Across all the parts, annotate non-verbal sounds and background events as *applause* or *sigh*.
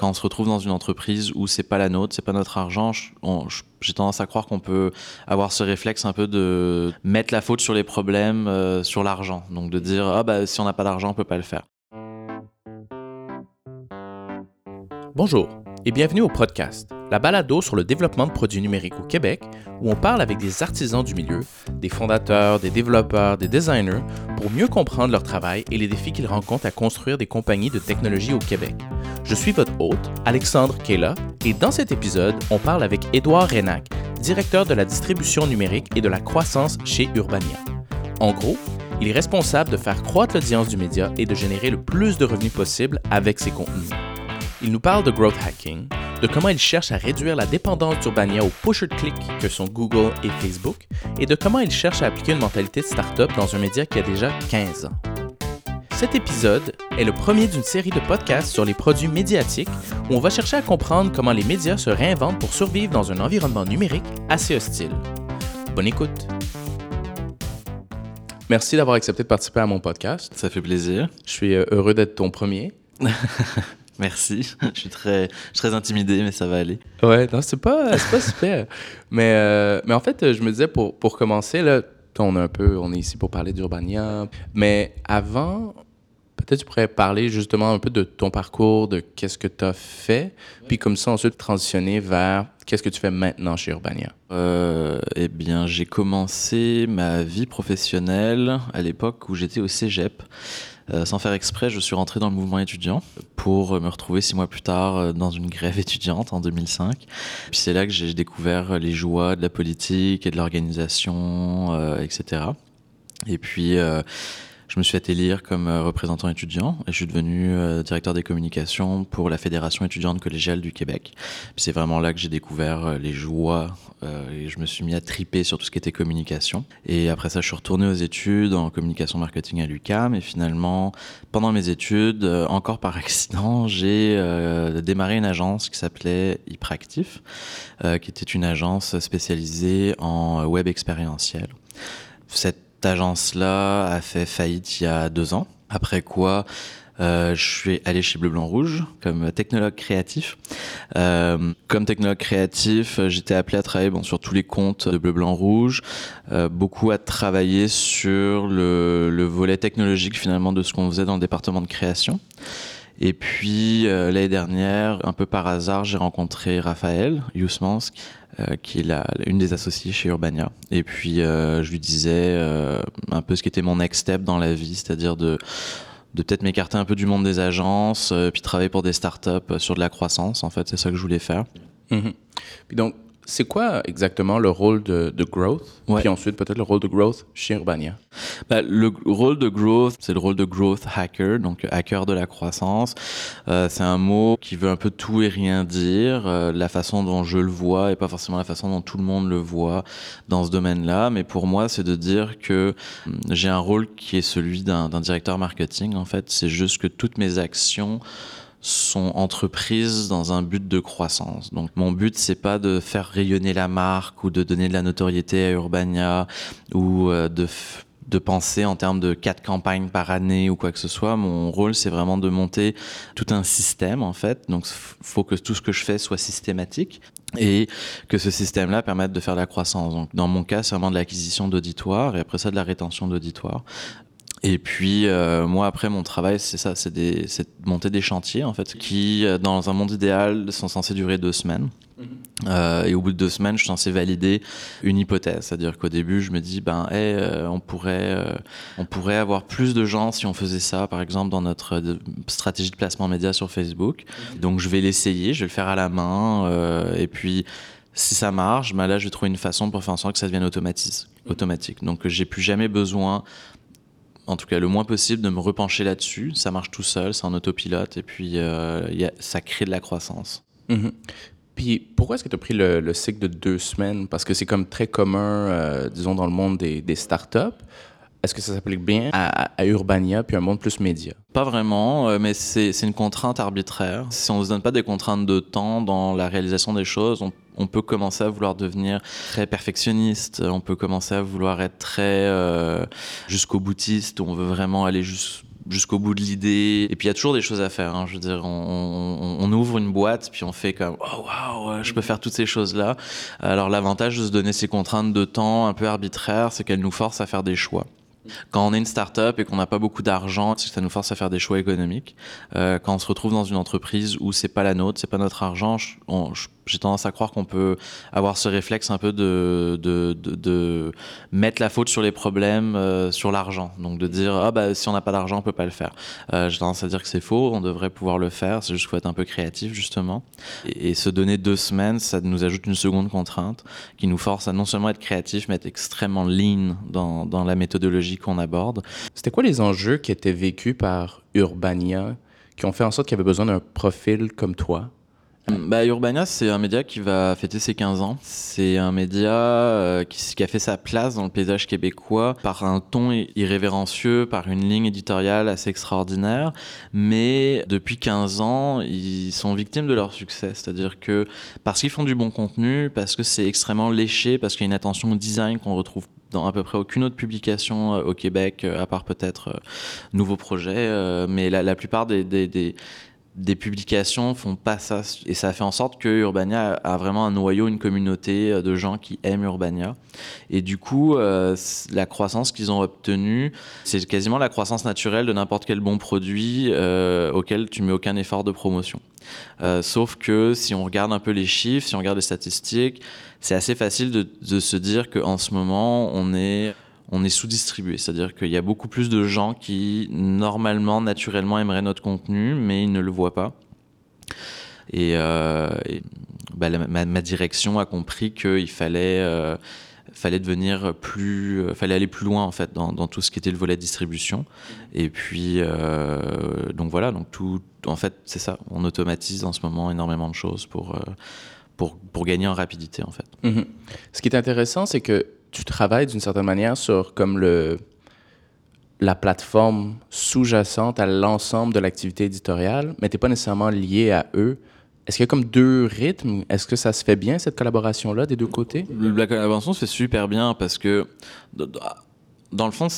quand on se retrouve dans une entreprise où c'est pas la nôtre, c'est pas notre argent, j'ai tendance à croire qu'on peut avoir ce réflexe un peu de mettre la faute sur les problèmes, euh, sur l'argent. Donc de dire ah bah si on n'a pas d'argent, on peut pas le faire. Bonjour et bienvenue au podcast, la balado sur le développement de produits numériques au Québec, où on parle avec des artisans du milieu, des fondateurs, des développeurs, des designers, pour mieux comprendre leur travail et les défis qu'ils rencontrent à construire des compagnies de technologie au Québec. Je suis votre hôte, Alexandre Kela, et dans cet épisode, on parle avec Édouard Renac, directeur de la distribution numérique et de la croissance chez Urbania. En gros, il est responsable de faire croître l'audience du média et de générer le plus de revenus possible avec ses contenus. Il nous parle de growth hacking, de comment il cherche à réduire la dépendance d'Urbania au push click que sont Google et Facebook, et de comment il cherche à appliquer une mentalité de start-up dans un média qui a déjà 15 ans. Cet épisode est le premier d'une série de podcasts sur les produits médiatiques où on va chercher à comprendre comment les médias se réinventent pour survivre dans un environnement numérique assez hostile. Bonne écoute. Merci d'avoir accepté de participer à mon podcast. Ça fait plaisir. Je suis euh, heureux d'être ton premier. *laughs* Merci. *laughs* Je suis très, très intimidé, mais ça va aller. Ouais, non, c'est pas, pas *laughs* super. mais, euh, mais en fait, je me disais, pour, pour commencer, là, on est un peu, on est ici pour parler d'Urbania. Mais avant, peut-être tu pourrais parler justement un peu de ton parcours, de qu'est-ce que tu as fait, puis comme ça ensuite transitionner vers qu'est-ce que tu fais maintenant chez Urbania. Euh, eh bien, j'ai commencé ma vie professionnelle à l'époque où j'étais au Cégep. Euh, sans faire exprès, je suis rentré dans le mouvement étudiant pour me retrouver six mois plus tard euh, dans une grève étudiante en 2005. Puis c'est là que j'ai découvert les joies de la politique et de l'organisation, etc. Et puis je me suis fait élire comme euh, représentant étudiant et je suis devenu euh, directeur des communications pour la Fédération étudiante collégiale du Québec. C'est vraiment là que j'ai découvert euh, les joies et je me suis mis à triper sur tout ce qui était communication. Et après ça, je suis retourné aux études en communication marketing à l'UCAM et finalement, pendant mes études, encore par accident, j'ai démarré une agence qui s'appelait Hyperactif, qui était une agence spécialisée en web expérientiel. Agence-là a fait faillite il y a deux ans. Après quoi, euh, je suis allé chez Bleu Blanc Rouge comme technologue créatif. Euh, comme technologue créatif, j'étais appelé à travailler bon, sur tous les comptes de Bleu Blanc Rouge, euh, beaucoup à travailler sur le, le, volet technologique finalement de ce qu'on faisait dans le département de création. Et puis l'année dernière, un peu par hasard, j'ai rencontré Raphaël Yousmansk, euh, qui est la, une des associées chez Urbania. Et puis euh, je lui disais euh, un peu ce qui était mon next step dans la vie, c'est-à-dire de peut-être m'écarter un peu du monde des agences, puis travailler pour des startups sur de la croissance. En fait, c'est ça que je voulais faire. Puis donc, c'est quoi exactement le rôle de, de growth? Puis ensuite, peut-être le rôle de growth chez Urbania bah, Le rôle de growth, c'est le rôle de growth hacker, donc hacker de la croissance. Euh, c'est un mot qui veut un peu tout et rien dire. Euh, la façon dont je le vois et pas forcément la façon dont tout le monde le voit dans ce domaine-là. Mais pour moi, c'est de dire que hum, j'ai un rôle qui est celui d'un directeur marketing. En fait, c'est juste que toutes mes actions sont entreprises dans un but de croissance. Donc mon but c'est pas de faire rayonner la marque ou de donner de la notoriété à Urbania ou euh, de de penser en termes de quatre campagnes par année ou quoi que ce soit. Mon rôle, c'est vraiment de monter tout un système, en fait. Donc, faut que tout ce que je fais soit systématique et que ce système-là permette de faire de la croissance. Donc, dans mon cas, c'est vraiment de l'acquisition d'auditoire et après ça, de la rétention d'auditoire. Et puis euh, moi après mon travail c'est ça, c'est de monter des chantiers en fait qui euh, dans un monde idéal sont censés durer deux semaines. Mhm. Euh, et au bout de deux semaines, je suis censé valider une hypothèse, c'est-à-dire qu'au début, je me dis ben, hey, euh, on pourrait, euh, on pourrait avoir plus de gens si on faisait ça, par exemple dans notre stratégie de placement média sur Facebook. Mhm. Donc je vais l'essayer, je vais le faire à la main, et puis si ça marche, ben là, je vais trouver une façon pour faire en sorte que ça devienne automatique. Mhm. automatique. Donc j'ai plus jamais besoin en tout cas le moins possible, de me repencher là-dessus. Ça marche tout seul, c'est en autopilote, et puis euh, ça crée de la croissance. Mhm. Puis pourquoi est-ce que tu as pris le, cycle de deux semaines? Parce que c'est comme très commun, euh, disons, dans le monde des startups. Est-ce que ça s'applique bien à, Urbania puis un monde plus média? Pas vraiment, euh, mais c'est une contrainte arbitraire. Si on ne se donne pas des contraintes de temps dans la réalisation des choses, on, peut commencer à vouloir devenir très perfectionniste, on peut commencer à vouloir être très euh, jusqu'au boutiste, on veut vraiment aller jusqu'au bout de l'idée. Et puis il y a toujours des choses à faire. Hein. Je veux dire, on, on, ouvre une boîte, puis on fait comme oh waouh, je peux faire toutes ces choses-là. Alors l'avantage de se donner ces contraintes de temps un peu arbitraires, c'est qu'elles nous forcent à faire des choix. Quand on est une start-up et qu'on n'a pas beaucoup d'argent, ça nous force à faire des choix économiques. Euh, quand on se retrouve dans une entreprise où c'est pas la nôtre, c'est pas notre argent, j'ai tendance à croire qu'on peut avoir ce réflexe un peu de, de, de, mettre la faute sur les problèmes, euh, sur l'argent. Donc de dire ah bah si on n'a pas d'argent, on peut pas le faire. Euh, j'ai tendance à dire que c'est faux. On devrait pouvoir le faire. C'est juste qu'il faut être un peu créatif justement. Et, et, se donner deux semaines, ça nous ajoute une seconde contrainte qui nous force à non seulement être créatif, mais être extrêmement lean dans, dans la méthodologie qu'on aborde. C'était quoi les enjeux qui étaient vécus par Urbania qui ont fait en sorte qu'il y avait besoin d'un profil comme toi? Bah, Urbania, c'est un média qui va fêter ses 15 ans. C'est un média euh, qui, a fait sa place dans le paysage québécois par un ton irrévérencieux, par une ligne éditoriale assez extraordinaire. Mais depuis 15 ans, ils sont victimes de leur succès. C'est-à-dire que parce qu'ils font du bon contenu, parce que c'est extrêmement léché, parce qu'il y a une attention au design qu'on retrouve dans à peu près aucune autre publication euh, au Québec, euh, à part peut-être euh, Nouveaux Projets. mais la, plupart des, publications font pas ça. Et ça fait en sorte que Urbania a vraiment un noyau, une communauté de gens qui aiment Urbania. Et du coup, la croissance qu'ils ont obtenue, c'est quasiment la croissance naturelle de n'importe quel bon produit auquel tu mets aucun effort de promotion. sauf que si on regarde un peu les chiffres, si on regarde les statistiques, c'est assez facile de, de se dire qu'en ce moment, on est, on est sous-distribué. C'est-à-dire qu'il y a beaucoup plus de gens qui, normalement, naturellement, aimeraient notre contenu, mais ils ne le voient pas. Et, euh, bah, ma, direction a compris qu'il fallait, euh, fallait devenir plus, euh, fallait aller plus loin en fait dans, tout ce qui était le volet distribution. Et puis donc voilà, donc tout, en fait c'est ça. On automatise en ce moment énormément de choses pour pour, pour gagner en rapidité, en fait. Mhm. Ce qui est intéressant, c'est que tu travailles d'une certaine manière sur comme le, la plateforme sous-jacente à l'ensemble de l'activité éditoriale, mais tu n'es pas nécessairement lié à eux. Est-ce qu'il y a comme deux rythmes? Est-ce que ça se fait bien, cette collaboration-là, des deux côtés? La collaboration se fait super bien parce que dans le fond,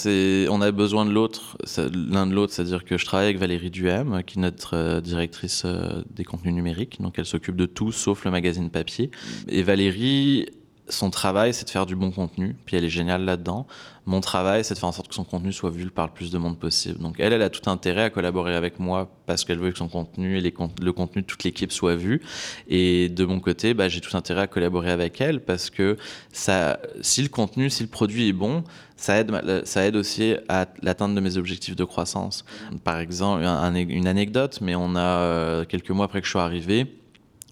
on a besoin de l'autre, l'un de l'autre. C'est-à-dire que je travaille avec Valérie Duhem, qui est notre euh, directrice euh, des contenus numériques. Donc, elle s'occupe de tout sauf le magazine papier. Et Valérie, son travail, c'est de faire du bon contenu. Puis elle est géniale là-dedans mon travail, c'est de faire en sorte que son contenu soit vu par le plus de monde possible. Donc elle, elle a tout intérêt à collaborer avec moi parce qu'elle veut que son contenu et le contenu de toute l'équipe soit vu. Et de mon côté, bah, j'ai tout intérêt à collaborer avec elle parce que si le contenu, si le produit est bon, ça aide, ça aide aussi à l'atteinte de mes objectifs de croissance. Par exemple, une anecdote, mais on a, euh, quelques mois après que je sois arrivé,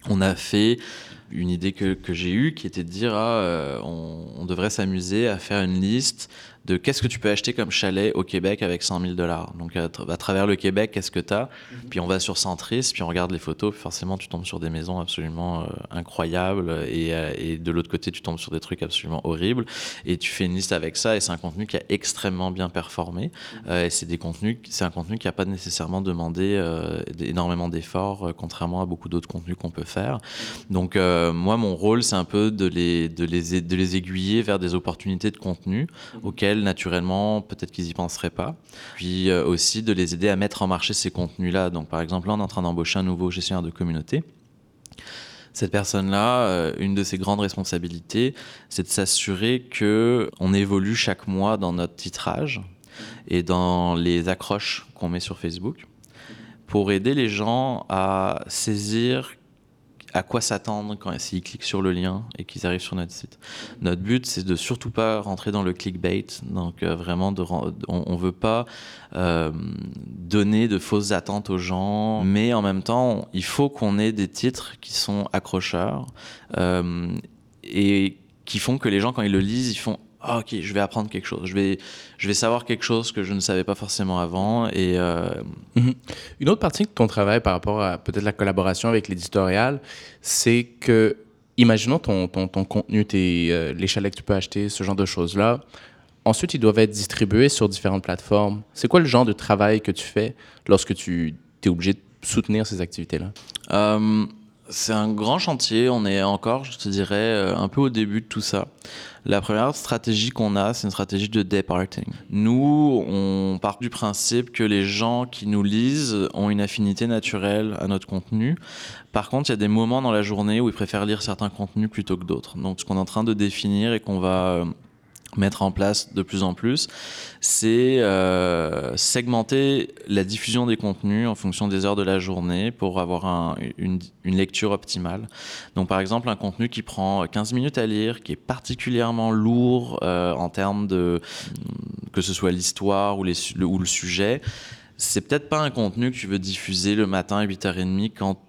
on a fait une idée que, que j'ai eue qui était de dire ah, euh, on, on, devrait s'amuser à faire une liste de qu'est-ce que tu peux acheter comme chalet au Québec avec 100 000 dollars. Donc à, travers le Québec, qu'est-ce que tu as mhm. Puis on va sur Centris, puis on regarde les photos, puis forcément tu tombes sur des maisons absolument euh, incroyables, et, euh, et de l'autre côté tu tombes sur des trucs absolument horribles, et tu fais une liste avec ça, et c'est un contenu qui a extrêmement bien performé, mhm. euh, et c'est des contenus, c'est un contenu qui n'a pas nécessairement demandé énormément d'efforts, contrairement à beaucoup d'autres contenus qu'on peut faire. Donc moi mon rôle c'est un peu de les, de les, de les aiguiller vers des opportunités de contenu mhm. auxquelles naturellement, peut-être qu'ils y penseraient pas. Puis euh, aussi de les aider à mettre en marché ces contenus-là. Donc, par exemple, là, on est en train d'embaucher un nouveau gestionnaire de communauté. Cette personne-là, euh, une de ses grandes responsabilités, c'est de s'assurer que on évolue chaque mois dans notre titrage et dans les accroches qu'on met sur Facebook pour aider les gens à saisir à quoi s'attendre quand s'ils cliquent sur le lien et qu'ils arrivent sur notre site. Notre but, c'est de surtout pas rentrer dans le clickbait. Donc euh, vraiment, on, on veut pas euh, donner de fausses attentes aux gens, mais en même temps, il faut qu'on ait des titres qui sont accrocheurs euh, et qui font que les gens, quand ils le lisent, ils font ah, ok, je vais apprendre quelque chose, je vais, je vais savoir quelque chose que je ne savais pas forcément avant. Et, euh, mhm. Une autre partie de ton travail par rapport à peut-être la collaboration avec l'éditorial, c'est que, imaginons ton, ton, ton contenu, tes, euh, les chalets que tu peux acheter, ce genre de choses-là. Ensuite, ils doivent être distribués sur différentes plateformes. C'est quoi le genre de travail que tu fais lorsque tu es obligé de soutenir ces activités-là? Euh, C'est un grand chantier. On est encore, je te dirais, euh, un peu au début de tout ça. La première stratégie qu'on a, c'est une stratégie de departing. Nous, on part du principe que les gens qui nous lisent ont une affinité naturelle à notre contenu. Par contre, il y a des moments dans la journée où ils préfèrent lire certains contenus plutôt que d'autres. Donc, ce qu'on est en train de définir et qu'on va euh, mettre en place de plus en plus, c'est euh, segmenter la diffusion des contenus en fonction des heures de la journée pour avoir une, lecture optimale. Donc par exemple, un contenu qui prend 15 minutes à lire, qui est particulièrement lourd euh, en termes de que ce soit l'histoire ou, le, ou le sujet, c'est peut-être pas un contenu que tu veux diffuser le matin à 8h30 quand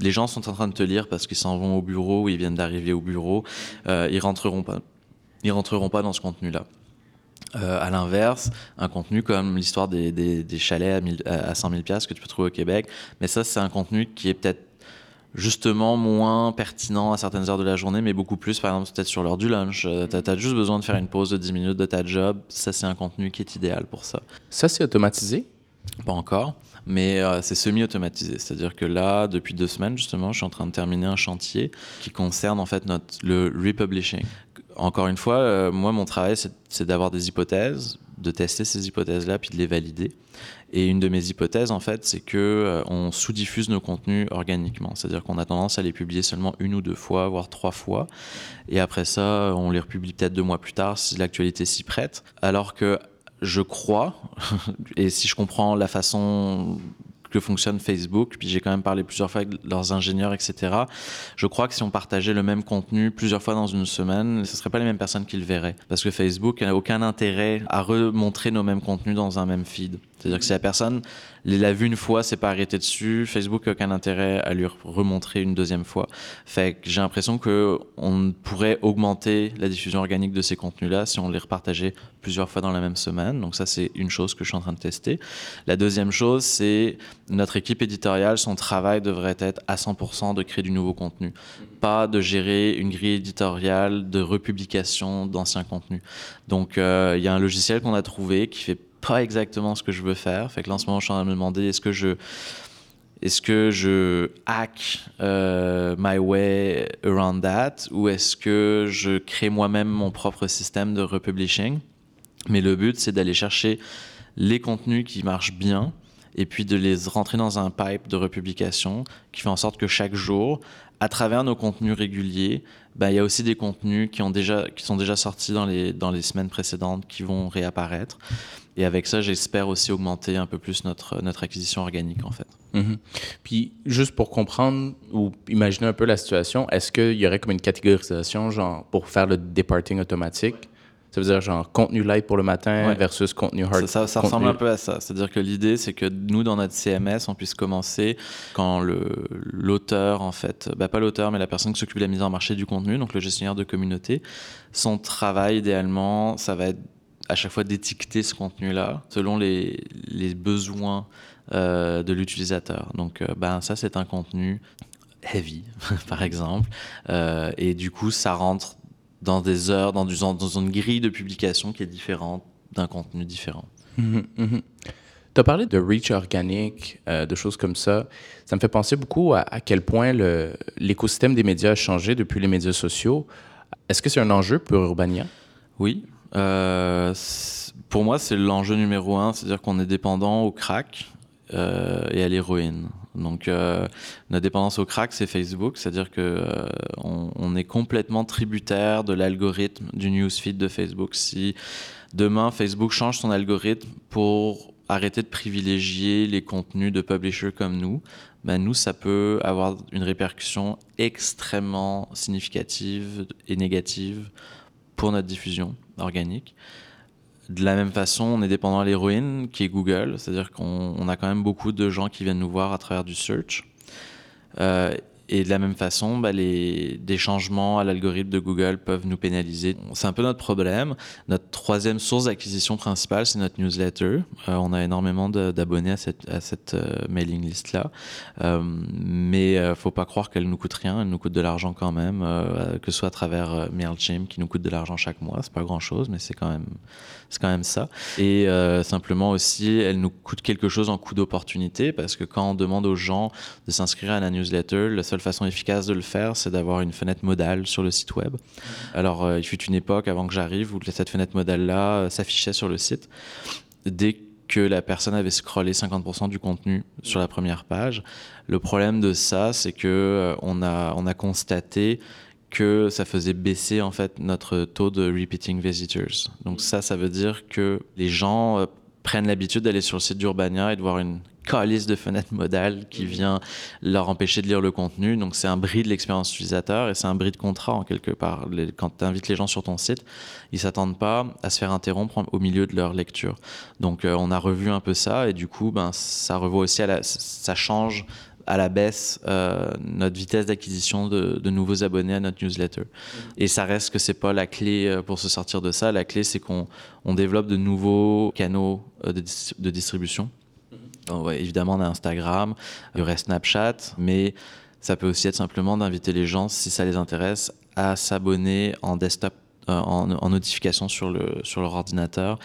les gens sont en train de te lire parce qu'ils s'en vont au bureau ou ils viennent d'arriver au bureau, euh, ils rentreront pas ils rentreront pas dans ce contenu-là. Euh, à l'inverse, un contenu comme l'histoire des, des, chalets à, à 100 000 pièces que tu peux trouver au Québec, mais ça, c'est un contenu qui est peut-être justement moins pertinent à certaines heures de la journée, mais beaucoup plus, par exemple, peut-être sur l'heure du lunch. Euh, tu as, juste besoin de faire une pause de 10 minutes de ta job. Ça, c'est un contenu qui est idéal pour ça. Ça, c'est automatisé? Pas encore, mais euh, c'est semi-automatisé. C'est-à-dire que là, depuis deux semaines, justement, je suis en train de terminer un chantier qui concerne en fait notre, le republishing encore une fois, euh, moi, mon travail, c'est d'avoir des hypothèses, de tester ces hypothèses-là, puis de les valider. Et une de mes hypothèses, en fait, c'est que euh, on sous-diffuse nos contenus organiquement. C'est-à-dire qu'on a tendance à les publier seulement une ou deux fois, voire trois fois. Et après ça, on les republie peut-être deux mois plus tard si l'actualité s'y prête. Alors que je crois, *laughs* et si je comprends la façon que fonctionne Facebook. Puis j'ai quand même parlé plusieurs fois avec leurs ingénieurs, etc. Je crois que si on partageait le même contenu plusieurs fois dans une semaine, ce ne seraient pas les mêmes personnes qui le verraient. Parce que Facebook n'a aucun intérêt à remontrer nos mêmes contenus dans un même feed. C'est-à-dire que si la personne l'a vu une fois, c'est pas arrêté dessus, Facebook n'a aucun intérêt à lui remontrer une deuxième fois. Fait que j'ai l'impression qu'on pourrait augmenter la diffusion organique de ces contenus-là si on les repartageait plusieurs fois dans la même semaine. Donc ça, c'est une chose que je suis en train de tester. La deuxième chose, c'est notre équipe éditoriale, son travail devrait être à 100% de créer du nouveau contenu, pas de gérer une grille éditoriale de republication d'anciens contenus. Donc euh, il y a un logiciel qu'on a trouvé qui fait pas exactement ce que je veux faire. Fait que en ce moment, je suis en train de me demander est-ce que je est-ce que je hack euh, my way around that? Ou est-ce que je crée moi-même mon propre système de republishing? Mais le but, c'est d'aller chercher les contenus qui marchent bien et puis de les rentrer dans un pipe de republication qui fait en sorte que chaque jour, à travers nos contenus réguliers, ben, il y a aussi des contenus qui, ont déjà, qui sont déjà sortis dans les, dans les semaines précédentes qui vont réapparaître. Et avec ça, j'espère aussi augmenter un peu plus notre, notre acquisition organique, en fait. Mhm. Puis, juste pour comprendre ou imaginer un peu la situation, est-ce qu'il y aurait comme une catégorisation, genre, pour faire le departing automatique? Ça veut dire genre contenu light pour le matin versus contenu hard. Ça, ça, ressemble un peu à ça. C'est-à-dire que l'idée, c'est que nous, dans notre CMS, on puisse commencer quand l'auteur, en fait, bah, pas l'auteur, mais la personne qui s'occupe de la mise en marché du contenu, donc le gestionnaire de communauté, son travail, idéalement, ça va être à chaque fois d'étiqueter ce contenu-là selon les, les besoins euh, de l'utilisateur. Donc, euh, ben, ça, c'est un contenu heavy, *laughs* par exemple. Euh, et du coup, ça rentre dans des heures, dans, du, dans une grille de publication qui est différente d'un contenu différent. Mhm, mhm. Tu as parlé de reach organique, de choses comme ça. Ça me fait penser beaucoup à, à quel point l'écosystème des médias a changé depuis les médias sociaux. Est-ce que c'est un enjeu pour Urbania? Oui, euh, pour moi, c'est l'enjeu numéro un, c'est-à-dire qu'on est dépendant au crack euh, et à l'héroïne. Donc, euh, notre dépendance au crack, c'est Facebook, c'est-à-dire que euh, on, est complètement tributaire de l'algorithme du newsfeed de Facebook. Si demain Facebook change son algorithme pour arrêter de privilégier les contenus de publishers comme nous, ben nous, ça peut avoir une répercussion extrêmement significative et négative pour notre diffusion organique. De la même façon, on est dépendant à l'héroïne qui est Google, c'est-à-dire qu'on a quand même beaucoup de gens qui viennent nous voir à travers du search. Euh, et de la même façon, bah, les, des changements à l'algorithme de Google peuvent nous pénaliser. C'est un peu notre problème. Notre troisième source d'acquisition principale, c'est notre newsletter. Euh, on a énormément d'abonnés à cette, à cette euh, mailing list-là. Euh, mais euh, faut pas croire qu'elle nous coûte rien. Elle nous coûte de l'argent quand même, que ce soit à travers MailChimp qui nous coûte de l'argent chaque mois. C'est pas grand-chose, mais c'est quand même quand même ça. Et simplement aussi, elle nous coûte quelque chose en coût d'opportunité parce que quand on demande aux gens de s'inscrire à la newsletter, seule façon efficace de le faire, c'est d'avoir une fenêtre modale sur le site web. Alors, euh, il fut une époque avant que j'arrive où cette fenêtre modale-là euh, s'affichait sur le site. Dès que la personne avait scrollé 50% du contenu sur la première page, le problème de ça, c'est que euh, on a, on a constaté que ça faisait baisser en fait notre taux de repeating visitors. Donc ça, ça veut dire que les gens prennent l'habitude d'aller sur le site d'Urbania et de voir une calice de fenêtres modales qui mhm. vient leur empêcher de lire le contenu. Donc c'est un bris de l'expérience utilisateur et c'est un bris de contrat en quelque part. quand tu invites les gens sur ton site, ils s'attendent pas à se faire interrompre au milieu de leur lecture. Donc euh, on a revu un peu ça et du coup ben ça revoit aussi à la, ça change à la baisse euh, notre vitesse d'acquisition de, nouveaux abonnés à notre newsletter. Mm. Et ça reste que c'est pas la clé euh, pour se sortir de ça. La clé, c'est qu'on on développe de nouveaux canaux euh, de, distribution. Mm. évidemment, on a Instagram, il y aurait Snapchat, mais ça peut aussi être simplement d'inviter les gens, si ça les intéresse, à s'abonner en desktop, en, en, notification sur, le, sur leur ordinateur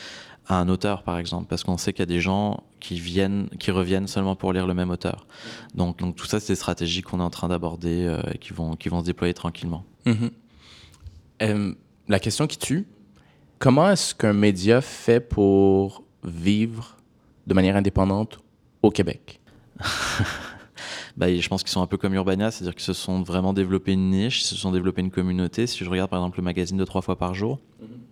à un auteur, par exemple, parce qu'on sait qu'il y a des gens qui viennent, qui reviennent seulement pour lire le même auteur. Donc, tout ça, c'est des stratégies qu'on est en train d'aborder euh, et qui vont, se déployer tranquillement. Mm-hmm. Euh, la question qui tue, comment est-ce qu'un média fait pour vivre de manière indépendante au Québec *laughs* bah, je pense qu'ils sont un peu comme Urbania, c'est-à-dire qu'ils se sont vraiment développés une niche, ils se sont développés une communauté. Si je regarde par exemple le magazine de trois fois par jour, mm-hmm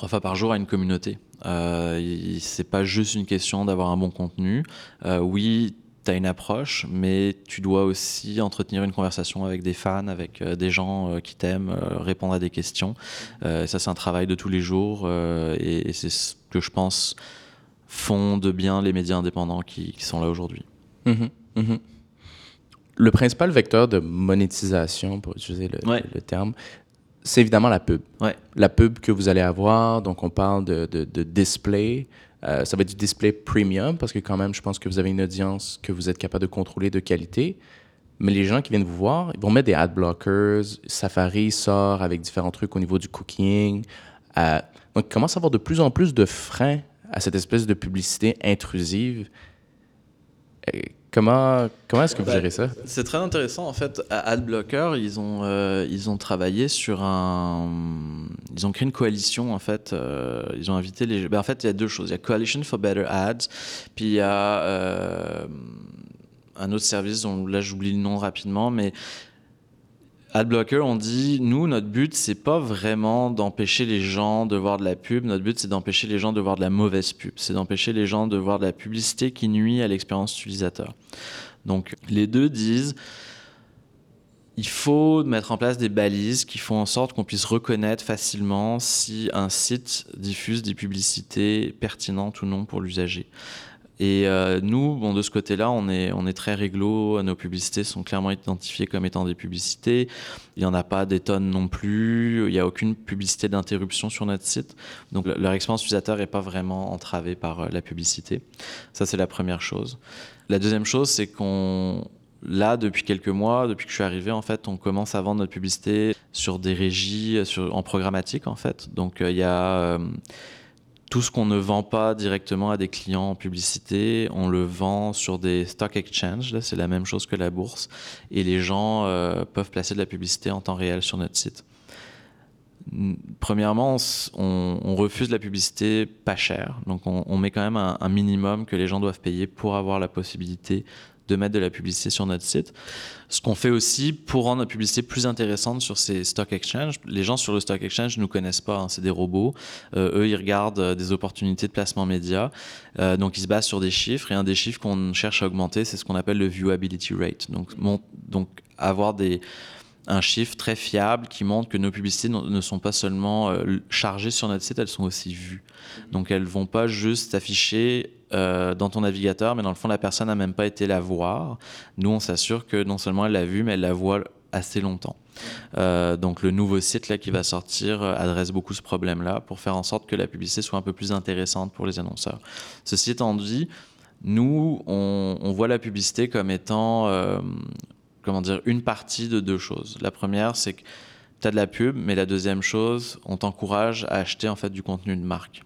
trois fois par jour à une communauté. Euh, c'est pas juste une question d'avoir un bon contenu. Euh, oui, tu as une approche, mais tu dois aussi entretenir une conversation avec des fans, avec euh, des gens euh, qui t'aiment, répondre à des questions. ça, c'est un travail de tous les jours et, c'est ce que je pense font de bien les médias indépendants qui, sont là aujourd'hui. Mm-hmm. Mm-hmm. Le principal vecteur de monétisation, pour utiliser le terme, c'est évidemment la pub. Ouais. La pub que vous allez avoir, donc on parle de, de, display. Euh, ça va être du display premium parce que quand même, je pense que vous avez une audience que vous êtes capable de contrôler de qualité. Mais les gens qui viennent vous voir, ils vont mettre des ad blockers. Safari sort avec différents trucs au niveau du cooking. Euh, donc, il commence à avoir de plus en plus de freins à cette espèce de publicité intrusive. Euh, Comment, comment est-ce que vous bah, gérez ça? C'est très intéressant. En fait, à AdBlocker, ils ont, euh, ils ont travaillé sur un. Ils ont créé une coalition, en fait. Euh, ils ont invité les. Ben, en fait, il y a deux choses. Il y a Coalition for Better Ads, puis il y a euh, un autre service dont là, j'oublie le nom rapidement, mais Adblocker, on dit, nous, notre but, c'est pas vraiment d'empêcher les gens de voir de la pub. Notre but, c'est d'empêcher les gens de voir de la mauvaise pub. C'est d'empêcher les gens de voir de la publicité qui nuit à l'expérience utilisateur. Donc, les deux disent, il faut mettre en place des balises qui font en sorte qu'on puisse reconnaître facilement si un site diffuse des publicités pertinentes ou non pour l'usager. Et euh, nous, bon, de ce côté-là, on est, on est très réglo. Nos publicités sont clairement identifiées comme étant des publicités. Il n'y en a pas des tonnes non plus. Il n'y a aucune publicité d'interruption sur notre site. Donc leur expérience utilisateur n'est pas vraiment entravée par euh, la publicité. Ça, c'est la première chose. La deuxième chose, c'est qu'on là, depuis quelques mois, depuis que je suis arrivé, en fait, on commence à vendre notre publicité sur des régies, sur, en programmatique, en fait. Donc, euh, il y a tout ce qu'on ne vend pas directement à des clients en publicité, on le vend sur des stock exchange. C'est la même chose que la bourse. Et les gens euh, peuvent placer de la publicité en temps réel sur notre site. Premièrement, on, refuse la publicité pas chère. Donc, on, met quand même un, minimum que les gens doivent payer pour avoir la possibilité de mettre de la publicité sur notre site. Ce qu'on fait aussi pour rendre notre publicité plus intéressante sur ces stock exchange. Les gens sur le stock exchange ne nous connaissent pas, hein, c'est des robots. Euh, eux, ils regardent euh, des opportunités de placement média. Euh, donc, ils se basent sur des chiffres. Et un des chiffres qu'on cherche à augmenter, c'est ce qu'on appelle le viewability rate. Donc, donc avoir des un chiffre très fiable qui montre que nos publicités ne sont pas seulement chargées sur notre site, elles sont aussi vues. Donc elles vont pas juste afficher euh, dans ton navigateur, mais dans le fond, la personne n'a même pas été la voir. Nous, on s'assure que non seulement elle l'a vue, mais elle la voit assez longtemps. Euh, donc le nouveau site là qui va sortir euh, adresse beaucoup ce problème-là pour faire en sorte que la publicité soit un peu plus intéressante pour les annonceurs. Ceci étant dit, nous on, voit la publicité comme étant comment dire une partie de deux choses. La première c'est que tu as de la pub, mais la deuxième chose, on t'encourage à acheter en fait du contenu de marque.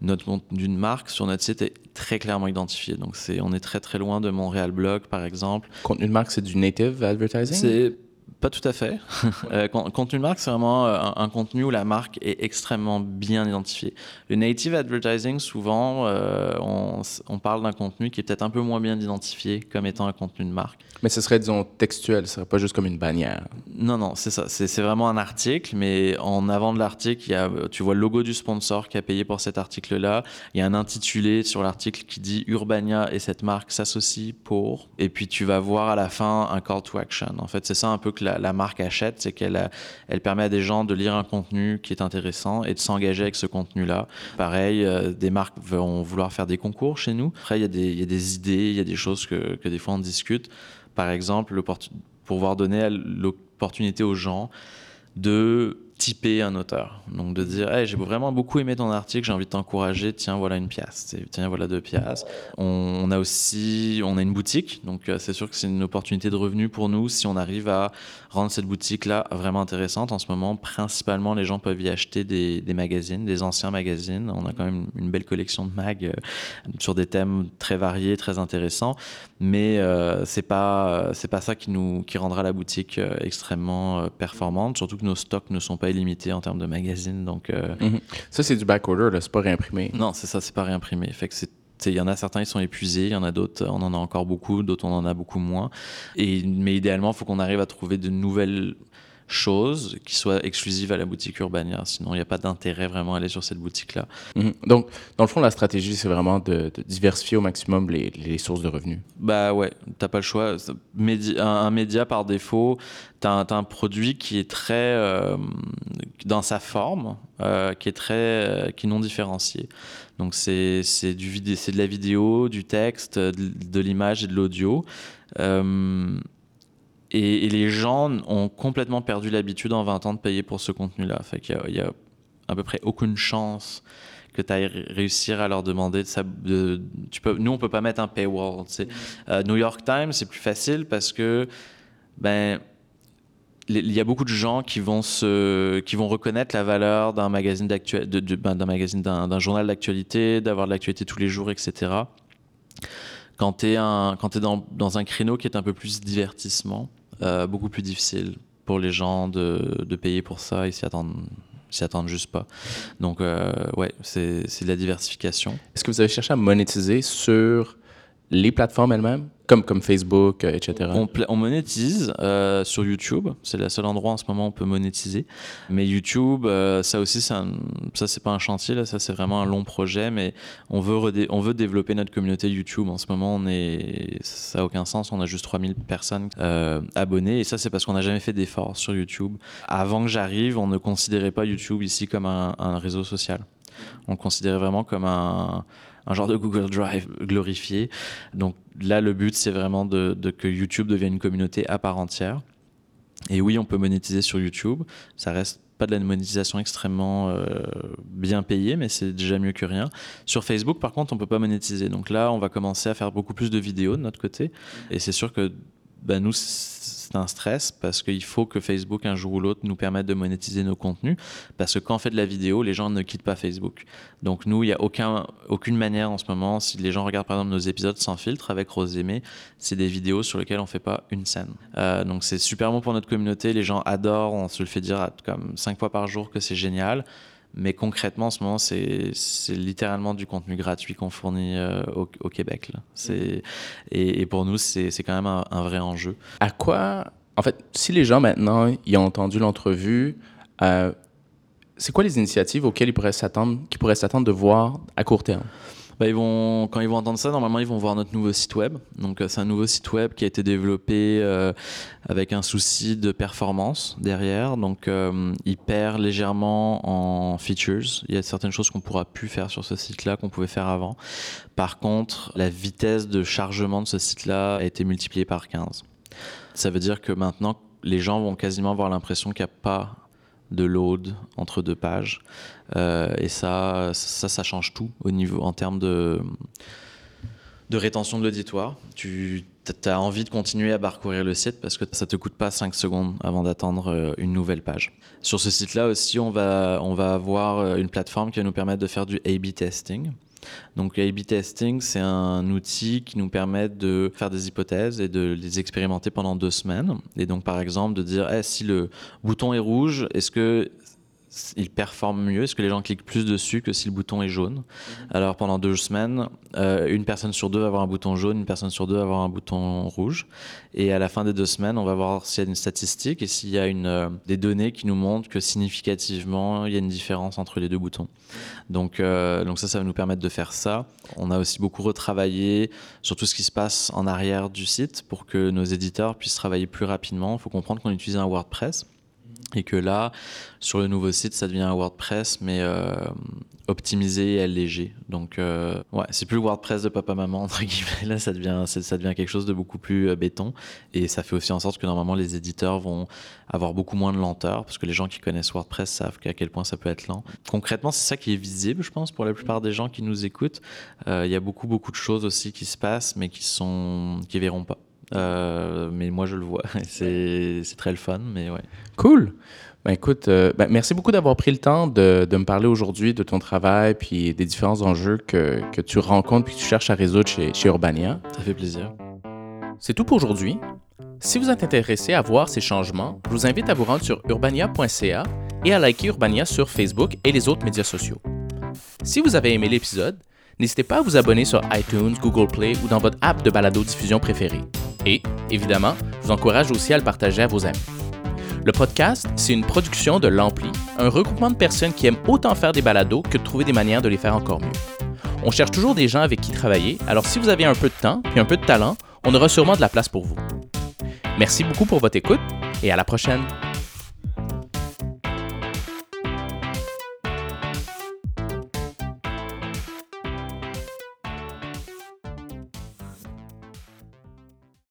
Notre contenu de marque sur notre site est très clairement identifié. Donc, c'est, on est très très loin de Montréal Blog, par exemple. Contenu de marque, c'est du native advertising? Pas tout à fait. *laughs* euh, contenu de marque, c'est vraiment euh, un, un, contenu où la marque est extrêmement bien identifiée. Le native advertising, souvent, euh, on, on, parle d'un contenu qui est peut-être un peu moins bien identifié comme étant un contenu de marque. Mais ce serait, disons, textuel, ce serait pas juste comme une bannière. Non, non, c'est ça. C'est vraiment un article, mais en avant de l'article, il y a, tu vois le logo du sponsor qui a payé pour cet article-là. Il y a un intitulé sur l'article qui dit Urbania et cette marque s'associent pour. Et puis tu vas voir à la fin un call to action. En fait, c'est ça un peu que la, la marque achète, c'est qu'elle elle permet à des gens de lire un contenu qui est intéressant et de s'engager avec ce contenu-là. Pareil, euh, des marques vont vouloir faire des concours chez nous. Après, il y a des, y a des idées, il y a des choses que, que des fois on discute. Par exemple, pouvoir donner l'opportunité aux gens de typer un auteur. Donc de dire, j'ai vraiment beaucoup aimé ton article, j'ai envie de t'encourager, tiens, voilà une pièce, tiens, voilà deux pièces. On, a aussi, on a une boutique, donc euh, c'est sûr que c'est une opportunité de revenu pour nous si on arrive à rendre cette boutique-là vraiment intéressante. En ce moment, principalement, les gens peuvent y acheter des, magazines, des anciens magazines. On a quand même une belle collection de mags euh, sur des thèmes très variés, très intéressants, mais euh, c'est pas, pas ça qui nous, qui rendra la boutique euh, extrêmement performante, surtout que nos stocks ne sont pas illimité en termes de magazines. Donc, euh... mm -hmm. Ça, c'est du backorder, c'est pas réimprimé. Non, c'est ça, c'est pas réimprimé. Fait que c'est il y en a certains, ils sont épuisés, il y en a d'autres, on en a encore beaucoup, d'autres, on en a beaucoup moins. Et, mais idéalement, il faut qu'on arrive à trouver de nouvelles choses qui soient exclusives à la boutique Urbania. Sinon, il n'y a pas d'intérêt vraiment à aller sur cette boutique-là. -hmm. Donc, dans le fond, la stratégie, c'est vraiment de, de, diversifier au maximum les, les, sources de revenus. Bah ouais, t'as pas le choix. Médi un, un, média, par défaut, t'as un, as un produit qui est très... Euh, dans sa forme, euh, qui est très... Euh, qui est non différencié. Donc, c'est de la vidéo, du texte, de, de l'image et de l'audio. Euh, et, et, les gens ont complètement perdu l'habitude en 20 ans de payer pour ce contenu-là. Fait qu'il y, y, a à peu près aucune chance que tu ailles réussir à leur demander de, de, tu peux, nous on peut pas mettre un paywall. Tu sais. euh, New York Times c'est plus facile parce que ben il y a beaucoup de gens qui vont se, qui vont reconnaître la valeur d'un magazine d'actualité, ben, d'un magazine, d'un journal d'actualité, d'avoir de l'actualité tous les jours, etc quand tu es, un, quand es dans, dans, un créneau qui est un peu plus divertissement, euh, beaucoup plus difficile pour les gens de, de payer pour ça, ils s'y attendent, attendent juste pas. Donc, euh, ouais, c'est de la diversification. Est-ce que vous avez cherché à monétiser sur les plateformes elles-mêmes comme, comme Facebook, euh, etc. On, on monétise euh, sur YouTube. C'est le seul endroit en ce moment où on peut monétiser. Mais YouTube, euh, ça aussi, un, ça c'est pas un chantier, là, ça c'est vraiment un long projet. Mais on veut, on veut développer notre communauté YouTube. En ce moment, on est, ça n'a aucun sens. On a juste 3000 personnes abonnées. Et ça, c'est parce qu'on n'a jamais fait d'efforts sur YouTube. Avant que j'arrive, on ne considérait pas YouTube ici comme un, un réseau social. On le considérait vraiment comme un un genre de Google Drive glorifié. Donc là, le but, c'est vraiment de, que YouTube devienne une communauté à part entière. Et oui, on peut monétiser sur YouTube. Ça reste pas de la monétisation extrêmement euh, bien payée, mais c'est déjà mieux que rien. Sur Facebook, par contre, on peut pas monétiser. Donc là, on va commencer à faire beaucoup plus de vidéos de notre côté. Et c'est sûr que ben, nous, c'est un stress parce qu'il faut que Facebook, un jour ou l'autre, nous permette de monétiser nos contenus. Parce que quand on fait de la vidéo, les gens ne quittent pas Facebook. Donc nous, il n'y a aucun, aucune manière en ce moment, si les gens regardent par exemple nos épisodes sans filtre avec Rose Aimée, c'est des vidéos sur lesquelles on ne fait pas une scène. Euh, donc c'est super bon pour notre communauté, les gens adorent, on se le fait dire comme cinq fois par jour que c'est génial. Mais concrètement, en ce moment, c'est littéralement du contenu gratuit qu'on fournit euh, au, Québec. Et, pour nous, c'est quand même un, un, vrai enjeu. À quoi, en fait, si les gens maintenant y ont entendu l'entrevue, euh, c'est quoi les initiatives auxquelles ils pourraient s'attendre, qu'ils pourraient s'attendre de voir à court terme? Bah, ils vont, quand ils vont entendre ça, normalement, ils vont voir notre nouveau site web. Donc, euh, c'est un nouveau site web qui a été développé euh, avec un souci de performance derrière. Donc, euh, il perd légèrement en features. Il y a certaines choses qu'on pourra plus faire sur ce site-là qu'on pouvait faire avant. Par contre, la vitesse de chargement de ce site-là a été multipliée par 15. Ça veut dire que maintenant, les gens vont quasiment avoir l'impression qu'il n'y a pas de load entre deux pages. Euh, et ça, ça, change tout au niveau, en termes de, rétention de l'auditoire. Tu tu as envie de continuer à parcourir le site parce que ça te coûte pas 5 secondes avant d'attendre euh, une nouvelle page. Sur ce site-là aussi, on va, on va avoir euh, une plateforme qui va nous permettre de faire du A-B testing. Donc A-B testing, c'est un outil qui nous permet de faire des hypothèses et de les expérimenter pendant deux semaines. Et donc par exemple de dire si le bouton est rouge, est-ce que il performe mieux? Est-ce que les gens cliquent plus dessus que si le bouton est jaune? Mhm. Alors pendant deux semaines, euh, une personne sur deux va avoir un bouton jaune, une personne sur deux va avoir un bouton rouge. Et à la fin des deux semaines, on va voir s'il y a une statistique et s'il y a une, euh, des données qui nous montrent que significativement, il y a une différence entre les deux boutons. Donc, euh, donc ça, ça va nous permettre de faire ça. On a aussi beaucoup retravaillé sur tout ce qui se passe en arrière du site pour que nos éditeurs puissent travailler plus rapidement. Il faut comprendre qu'on utilise un WordPress et que là, sur le nouveau site, ça devient WordPress, mais euh, optimisé et allégé. Donc, euh, ouais, c'est plus WordPress de papa-maman, *laughs* entre guillemets. Là, ça devient, ça devient quelque chose de beaucoup plus euh, béton. Et ça fait aussi en sorte que normalement, les éditeurs vont avoir beaucoup moins de lenteur, parce que les gens qui connaissent WordPress savent à quel point ça peut être lent. Concrètement, c'est ça qui est visible, je pense, pour la plupart des gens qui nous écoutent. Il y a beaucoup, beaucoup de choses aussi qui se passent, mais qui sont, qui verront pas. Euh, mais moi, je le vois. *laughs* c'est très le fun, mais ouais. Cool. Ben écoute, euh, ben merci beaucoup d'avoir pris le temps de, de me parler aujourd'hui de ton travail puis des différents enjeux que, que tu rencontres puis que tu cherches à résoudre chez, chez Urbania. Ça fait plaisir. C'est tout pour aujourd'hui. Si vous êtes intéressé à voir ces changements, je vous invite à vous rendre sur urbania.ca et à liker Urbania sur Facebook et les autres médias sociaux. Si vous avez aimé l'épisode, n'hésitez pas à vous abonner sur iTunes, Google Play ou dans votre app de balado-diffusion préférée. Et, évidemment, je vous encourage aussi à le partager à vos amis. Le podcast, c'est une production de l'Ampli, un regroupement de personnes qui aiment autant faire des balados que de trouver des manières de les faire encore mieux. On cherche toujours des gens avec qui travailler, alors si vous avez un peu de temps et un peu de talent, on aura sûrement de la place pour vous. Merci beaucoup pour votre écoute et à la prochaine.